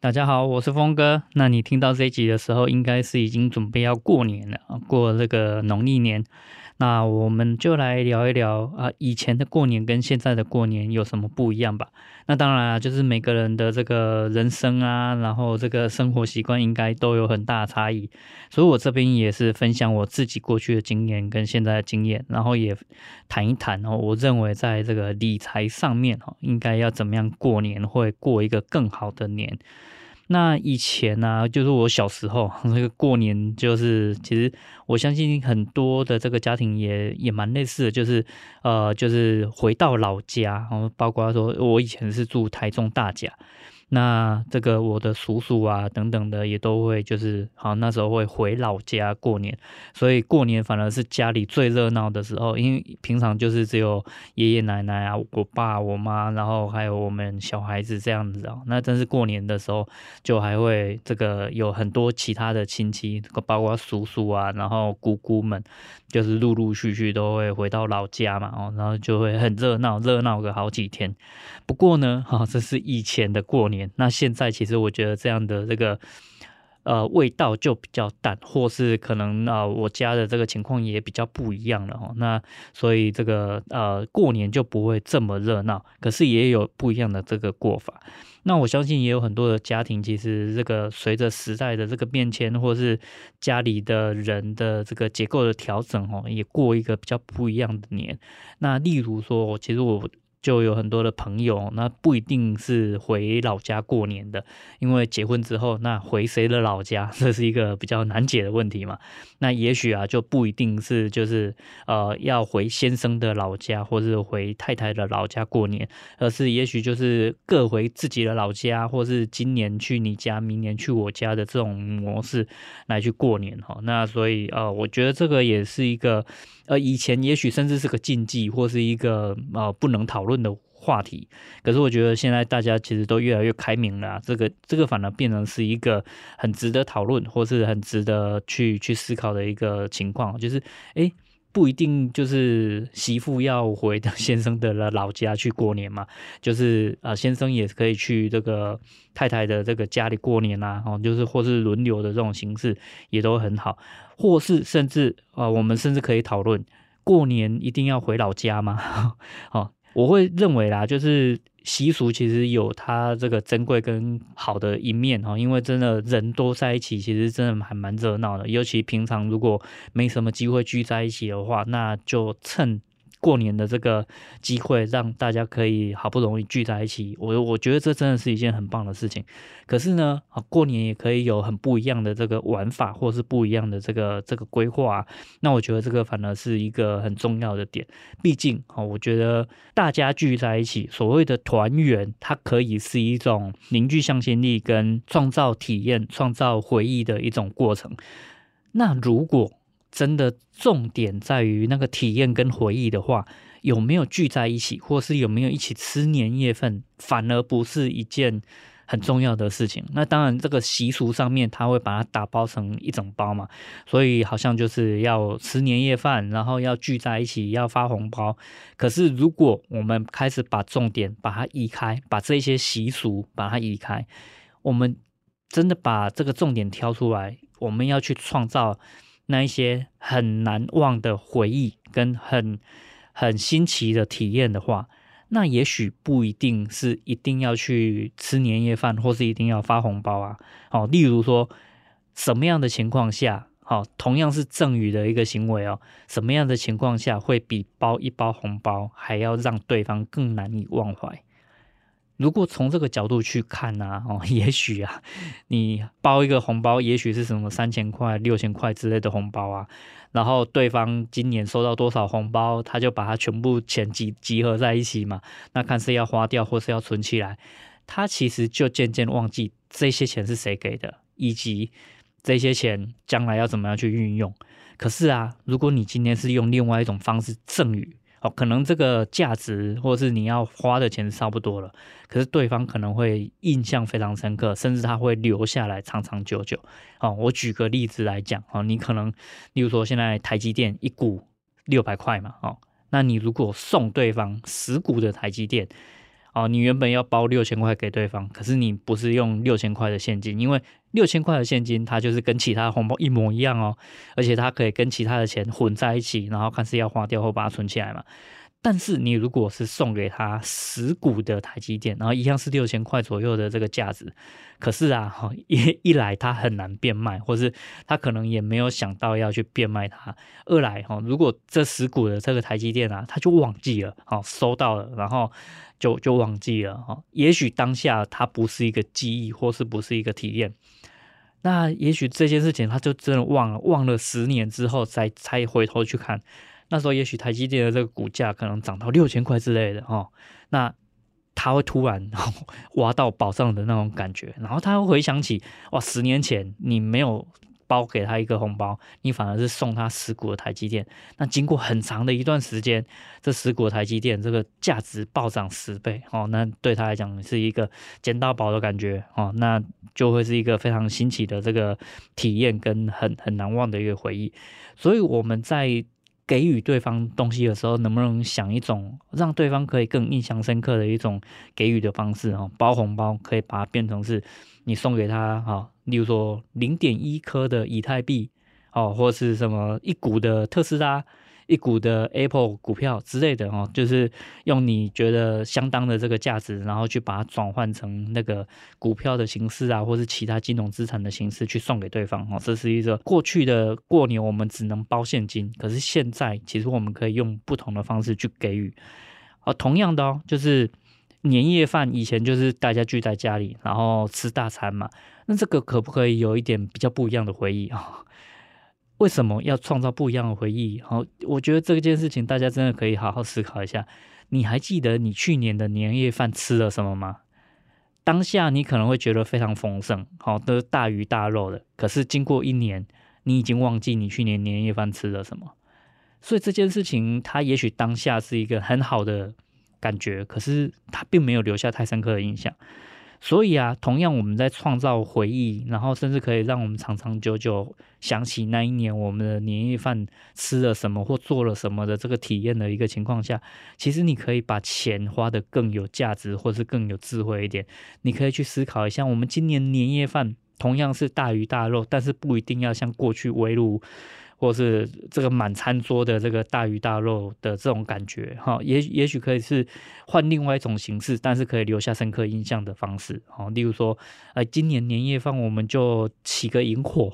大家好，我是峰哥。那你听到这一集的时候，应该是已经准备要过年了，过这个农历年。那我们就来聊一聊啊，以前的过年跟现在的过年有什么不一样吧？那当然啊，就是每个人的这个人生啊，然后这个生活习惯应该都有很大的差异。所以我这边也是分享我自己过去的经验跟现在的经验，然后也谈一谈哦，我认为在这个理财上面哦，应该要怎么样过年会过一个更好的年。那以前呢、就是我小时候，那个过年就是，其实我相信很多的这个家庭也也蛮类似的，就是呃，就是回到老家，然后包括说我以前是住台中大甲。那这个我的叔叔啊等等的也都会就是好，那时候会回老家过年，所以过年反而是家里最热闹的时候，因为平常就是只有爷爷奶奶啊、我爸、我妈，然后还有我们小孩子这样子啊。那真是过年的时候，就还会这个有很多其他的亲戚，包括叔叔啊，然后姑姑们，就是陆陆续续都会回到老家嘛，哦，然后就会很热闹，热闹个好几天。不过呢，哈，这是以前的过年。那现在其实我觉得这样的这个呃味道就比较淡，或是可能啊、我家的这个情况也比较不一样了哦。那所以这个呃过年就不会这么热闹，可是也有不一样的这个过法。那我相信也有很多的家庭，其实这个随着时代的这个变迁，或是家里的人的这个结构的调整哦，也过一个比较不一样的年。那例如说，其实我。就有很多的朋友，那不一定是回老家过年的，因为结婚之后，那回谁的老家，这是一个比较难解的问题嘛。那也许啊，就不一定是就是呃要回先生的老家，或是回太太的老家过年，而是也许就是各回自己的老家，或是今年去你家，明年去我家的这种模式来去过年哈。那所以呃，我觉得这个也是一个呃以前也许甚至是个禁忌，或是一个呃不能讨论的话题，可是我觉得现在大家其实都越来越开明了，这个这个反而变成是一个很值得讨论，或是很值得去去思考的一个情况，就是诶，不一定就是媳妇要回到先生的老家去过年嘛，就是啊，先生也可以去这个太太的这个家里过年啊，哦，就是或是轮流的这种形式也都很好，或是甚至啊，我们甚至可以讨论过年一定要回老家吗？哦。我会认为啦，就是习俗其实有它这个珍贵跟好的一面哈，因为真的人多在一起，其实真的还蛮热闹的。尤其平常如果没什么机会聚在一起的话，那就趁。过年的这个机会，让大家可以好不容易聚在一起，我我觉得这真的是一件很棒的事情。可是呢，啊，过年也可以有很不一样的这个玩法，或是不一样的这个这个规划。那我觉得这个反而是一个很重要的点。毕竟啊，我觉得大家聚在一起，所谓的团圆，它可以是一种凝聚向心力跟创造体验、创造回忆的一种过程。那如果真的重点在于那个体验跟回忆的话，有没有聚在一起，或是有没有一起吃年夜饭，反而不是一件很重要的事情。那当然，这个习俗上面他会把它打包成一整包嘛，所以好像就是要吃年夜饭，然后要聚在一起，要发红包。可是如果我们开始把重点把它移开，把这些习俗把它移开，我们真的把这个重点挑出来，我们要去创造。那一些很难忘的回忆跟很很新奇的体验的话，那也许不一定是一定要去吃年夜饭，或是一定要发红包啊。好，例如说什么样的情况下，好，同样是赠与的一个行为哦，什么样的情况下会比包一包红包还要让对方更难以忘怀？如果从这个角度去看呢、哦，也许啊，你包一个红包，也许是什么三千块、六千块之类的红包啊，然后对方今年收到多少红包，他就把它全部钱集集合在一起嘛，那看是要花掉或是要存起来，他其实就渐渐忘记这些钱是谁给的，以及这些钱将来要怎么样去运用。可是啊，如果你今天是用另外一种方式赠与，哦，可能这个价值或是你要花的钱差不多了，可是对方可能会印象非常深刻，甚至他会留下来长长久久。哦，我举个例子来讲，哦，你可能，例如说现在台积电一股六百块嘛，哦，那你如果送对方十股的台积电。哦，你原本要包六千块给对方，可是你不是用六千块的现金，因为六千块的现金它就是跟其他红包一模一样哦，而且它可以跟其他的钱混在一起，然后看是要花掉或把它存起来嘛。但是你如果是送给他十股的台积电，然后一样是六千块左右的这个价值，可是啊，一一来他很难变卖，或是他可能也没有想到要去变卖它；二来哈，如果这十股的这个台积电啊，他就忘记了，哦，收到了，然后就就忘记了，哈，也许当下它不是一个记忆，或是不是一个体验，那也许这件事情他就真的忘了，忘了十年之后再才回头去看。那时候也许台积电的这个股价可能涨到六千块之类的哦，那他会突然 挖到宝藏的那种感觉，然后他会回想起哇，十年前你没有包给他一个红包，你反而是送他十股的台积电。那经过很长的一段时间，这十股的台积电这个价值暴涨十倍哦，那对他来讲是一个捡到宝的感觉哦，那就会是一个非常新奇的这个体验跟很很难忘的一个回忆。所以我们在。给予对方东西的时候，能不能想一种让对方可以更印象深刻的一种给予的方式？哦，包红包可以把它变成是你送给他，哈，例如说零点一颗的以太币，哦，或是什么一股的特斯拉。一股的 Apple 股票之类的哦，就是用你觉得相当的这个价值，然后去把它转换成那个股票的形式啊，或是其他金融资产的形式去送给对方哦。这是一个过去的过年我们只能包现金，可是现在其实我们可以用不同的方式去给予。哦，同样的哦，就是年夜饭以前就是大家聚在家里，然后吃大餐嘛，那这个可不可以有一点比较不一样的回忆啊？为什么要创造不一样的回忆？好，我觉得这件事情大家真的可以好好思考一下。你还记得你去年的年夜饭吃了什么吗？当下你可能会觉得非常丰盛，好，都是大鱼大肉的。可是经过一年，你已经忘记你去年年夜饭吃了什么。所以这件事情，它也许当下是一个很好的感觉，可是它并没有留下太深刻的印象。所以啊，同样我们在创造回忆，然后甚至可以让我们长长久久想起那一年我们的年夜饭吃了什么或做了什么的这个体验的一个情况下，其实你可以把钱花得更有价值，或是更有智慧一点。你可以去思考一下，我们今年年夜饭同样是大鱼大肉，但是不一定要像过去围炉。或是这个满餐桌的这个大鱼大肉的这种感觉，哈，也也许可以是换另外一种形式，但是可以留下深刻印象的方式，哈，例如说，呃，今年年夜饭我们就起个萤火，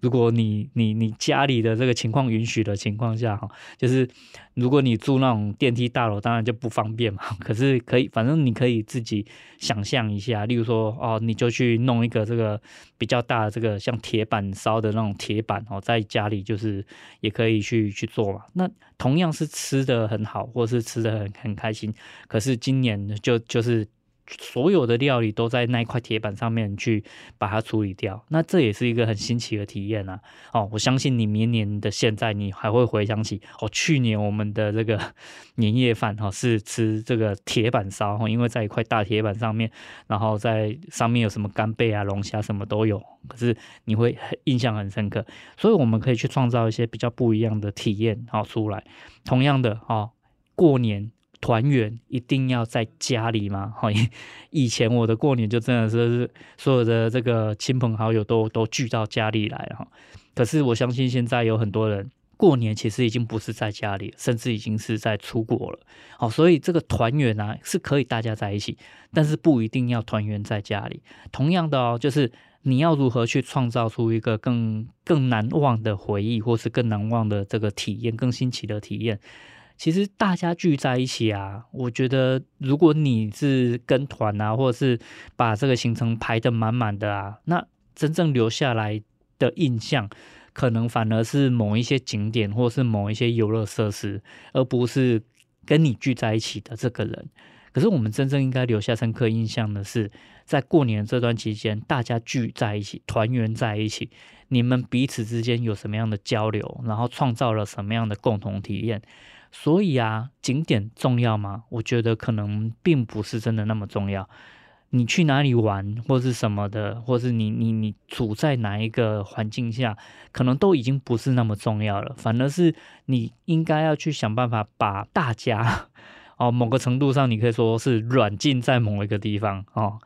如果你你你家里的这个情况允许的情况下，哈，就是。如果你住那种电梯大楼，当然就不方便嘛。可是可以，反正你可以自己想象一下，例如说，哦，你就去弄一个这个比较大的这个像铁板烧的那种铁板哦，在家里就是也可以去去做嘛。那同样是吃的很好，或是吃的很很开心。可是今年就就是。所有的料理都在那一块铁板上面去把它处理掉，那这也是一个很新奇的体验啊！哦，我相信你明年的现在，你还会回想起哦，去年我们的这个 年夜饭哈是吃这个铁板烧哈，因为在一块大铁板上面，然后在上面有什么干贝啊、龙虾什么都有，可是你会印象很深刻，所以我们可以去创造一些比较不一样的体验好出来。同样的哦，过年。团圆一定要在家里吗？哈，以前我的过年就真的是所有的这个亲朋好友都都聚到家里来哈。可是我相信现在有很多人过年其实已经不是在家里，甚至已经是在出国了。好，所以这个团圆啊是可以大家在一起，但是不一定要团圆在家里。同样的哦，就是你要如何去创造出一个更更难忘的回忆，或是更难忘的这个体验，更新奇的体验。其实大家聚在一起啊，我觉得如果你是跟团啊，或者是把这个行程排得满满的啊，那真正留下来的印象，可能反而是某一些景点，或是某一些游乐设施，而不是跟你聚在一起的这个人。可是我们真正应该留下深刻印象的是，在过年这段期间，大家聚在一起，团圆在一起，你们彼此之间有什么样的交流，然后创造了什么样的共同体验。所以啊，景点重要吗？我觉得可能并不是真的那么重要。你去哪里玩，或是什么的，或是你你你处在哪一个环境下，可能都已经不是那么重要了。反而是你应该要去想办法把大家，哦，某个程度上，你可以说是软禁在某一个地方哦。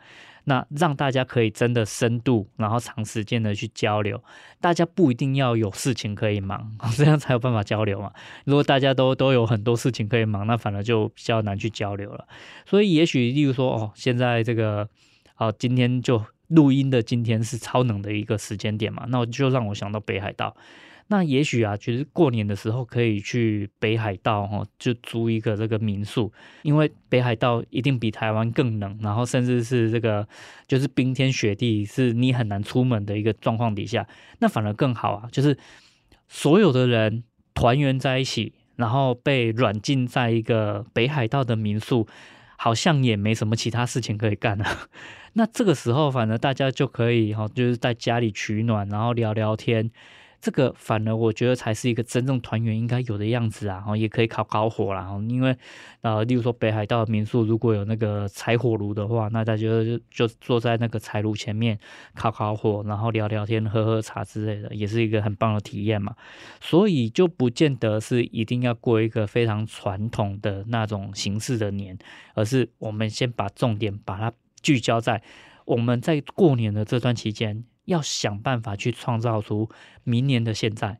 那让大家可以真的深度，然后长时间的去交流。大家不一定要有事情可以忙，这样才有办法交流嘛。如果大家都都有很多事情可以忙，那反而就比较难去交流了。所以也许，例如说，哦，现在这个，哦，今天就录音的今天是超冷的一个时间点嘛，那我就让我想到北海道。那也许啊，就是过年的时候可以去北海道哈，就租一个这个民宿，因为北海道一定比台湾更冷，然后甚至是这个就是冰天雪地，是你很难出门的一个状况底下，那反而更好啊，就是所有的人团圆在一起，然后被软禁在一个北海道的民宿，好像也没什么其他事情可以干了。那这个时候，反而大家就可以哈，就是在家里取暖，然后聊聊天。这个反而我觉得才是一个真正团圆应该有的样子啊，然后也可以烤烤火啦，因为呃，例如说北海道民宿如果有那个柴火炉的话，那大家就就坐在那个柴炉前面烤烤火，然后聊聊天、喝喝茶之类的，也是一个很棒的体验嘛。所以就不见得是一定要过一个非常传统的那种形式的年，而是我们先把重点把它聚焦在我们在过年的这段期间。要想办法去创造出明年的现在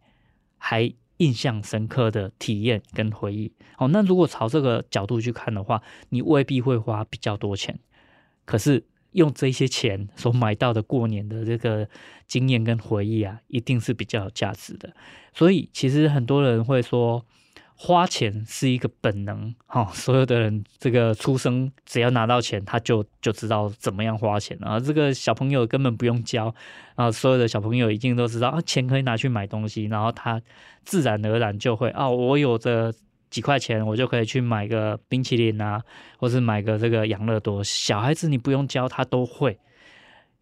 还印象深刻的体验跟回忆。好，那如果朝这个角度去看的话，你未必会花比较多钱，可是用这些钱所买到的过年的这个经验跟回忆啊，一定是比较有价值的。所以，其实很多人会说。花钱是一个本能，哈，所有的人这个出生只要拿到钱，他就就知道怎么样花钱啊。这个小朋友根本不用教啊，所有的小朋友一定都知道啊，钱可以拿去买东西，然后他自然而然就会啊，我有这几块钱，我就可以去买个冰淇淋啊，或是买个这个养乐多。小孩子你不用教他都会，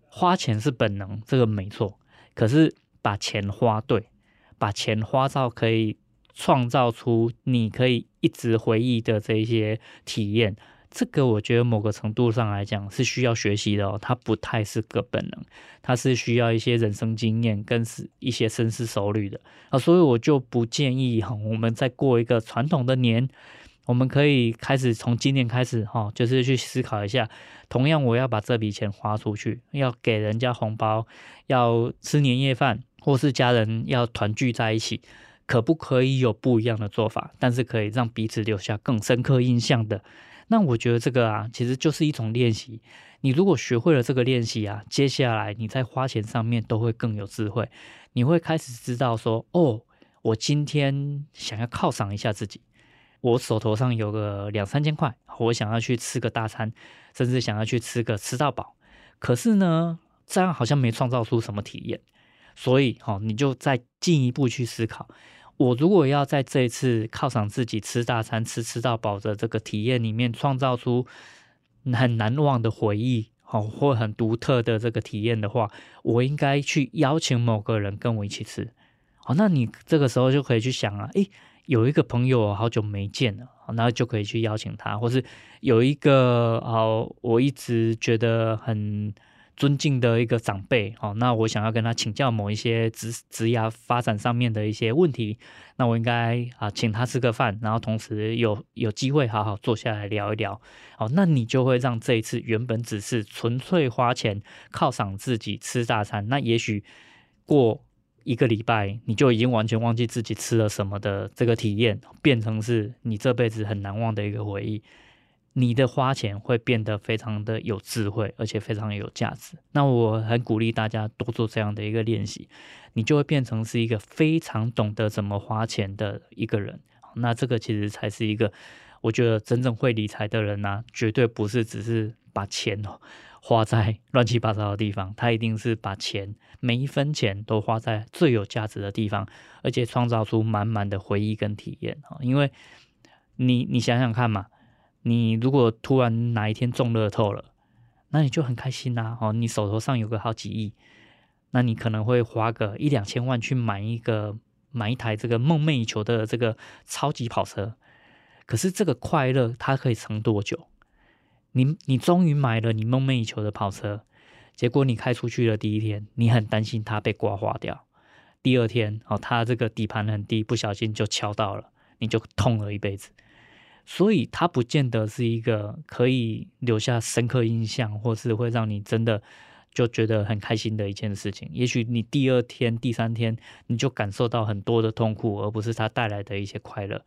花钱是本能，这个没错。可是把钱花对，把钱花到可以。创造出你可以一直回忆的这些体验，这个我觉得某个程度上来讲是需要学习的哦。它不太是个本能，它是需要一些人生经验跟是一些深思熟虑的啊。所以我就不建议哈，我们再过一个传统的年，我们可以开始从今年开始哈，就是去思考一下，同样我要把这笔钱花出去，要给人家红包，要吃年夜饭，或是家人要团聚在一起。可不可以有不一样的做法？但是可以让彼此留下更深刻印象的。那我觉得这个啊，其实就是一种练习。你如果学会了这个练习啊，接下来你在花钱上面都会更有智慧。你会开始知道说，哦，我今天想要犒赏一下自己，我手头上有个两三千块，我想要去吃个大餐，甚至想要去吃个吃到饱。可是呢，这样好像没创造出什么体验。所以，哈，你就再进一步去思考。我如果要在这一次犒赏自己吃大餐、吃吃到饱的这个体验里面，创造出很难忘的回忆，好，或很独特的这个体验的话，我应该去邀请某个人跟我一起吃。好，那你这个时候就可以去想啊，诶，有一个朋友好久没见了，那就可以去邀请他，或是有一个哦，我一直觉得很。尊敬的一个长辈，好，那我想要跟他请教某一些职职涯发展上面的一些问题，那我应该啊请他吃个饭，然后同时有有机会好好坐下来聊一聊，好，那你就会让这一次原本只是纯粹花钱犒赏自己吃大餐，那也许过一个礼拜你就已经完全忘记自己吃了什么的这个体验，变成是你这辈子很难忘的一个回忆。你的花钱会变得非常的有智慧，而且非常有价值。那我很鼓励大家多做这样的一个练习，你就会变成是一个非常懂得怎么花钱的一个人。那这个其实才是一个，我觉得真正会理财的人呢、绝对不是只是把钱花在 乱七八糟的地方，他一定是把钱每一分钱都花在最有价值的地方，而且创造出满满的回忆跟体验啊。因为你你想想看嘛。你如果突然哪一天中乐透了，那你就很开心呐，哦，你手头上有个好几亿，那你可能会花个一两千万去买一个买一台这个梦寐以求的这个超级跑车。可是这个快乐它可以撑多久？你你终于买了你梦寐以求的跑车，结果你开出去的第一天，你很担心它被刮花掉。第二天哦，它这个底盘很低，不小心就敲到了，你就痛了一辈子。所以它不见得是一个可以留下深刻印象，或是会让你真的就觉得很开心的一件事情。也许你第二天、第三天你就感受到很多的痛苦，而不是它带来的一些快乐。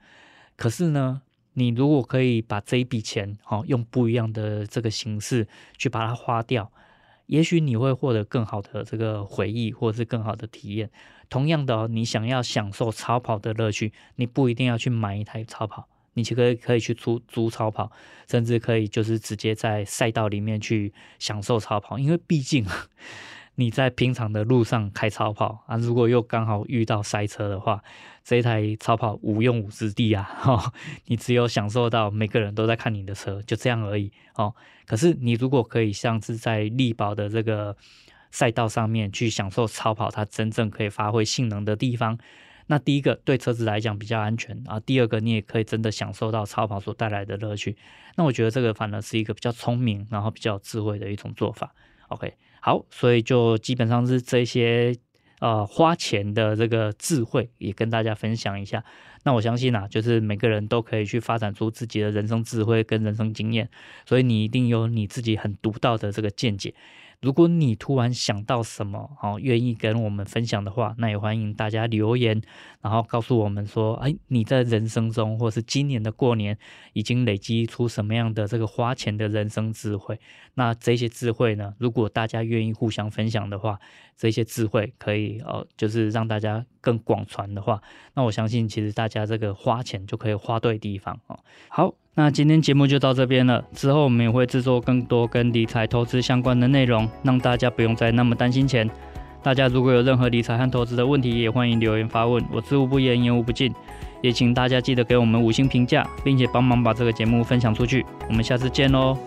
可是呢，你如果可以把这一笔钱，哦，用不一样的这个形式去把它花掉，也许你会获得更好的这个回忆，或是更好的体验。同样的，你想要享受超跑的乐趣，你不一定要去买一台超跑，你其实可以去租租超跑，甚至可以就是直接在赛道里面去享受超跑，因为毕竟。你在平常的路上开超跑啊，如果又刚好遇到塞车的话，这一台超跑无用武之地啊！哈，你只有享受到每个人都在看你的车，就这样而已哦。可是你如果可以像是在力宝的这个赛道上面去享受超跑，它真正可以发挥性能的地方，那第一个对车子来讲比较安全啊，第二个你也可以真的享受到超跑所带来的乐趣。那我觉得这个反而是一个比较聪明，然后比较智慧的一种做法。OK。好，所以就基本上是这些呃花钱的这个智慧，也跟大家分享一下。那我相信啊，就是每个人都可以去发展出自己的人生智慧跟人生经验，所以你一定有你自己很独到的这个见解。如果你突然想到什么，哦，愿意跟我们分享的话，那也欢迎大家留言，然后告诉我们说，哎，你在人生中，或是今年的过年，已经累积出什么样的这个花钱的人生智慧？那这些智慧呢，如果大家愿意互相分享的话，这些智慧可以，哦，就是让大家更广传的话，那我相信，其实大家这个花钱就可以花对地方，哦，好。那今天节目就到这边了，之后我们也会制作更多跟理财投资相关的内容，让大家不用再那么担心钱。大家如果有任何理财和投资的问题，也欢迎留言发问，我知无不言，言无不尽。也请大家记得给我们五星评价，并且帮忙把这个节目分享出去。我们下次见喽。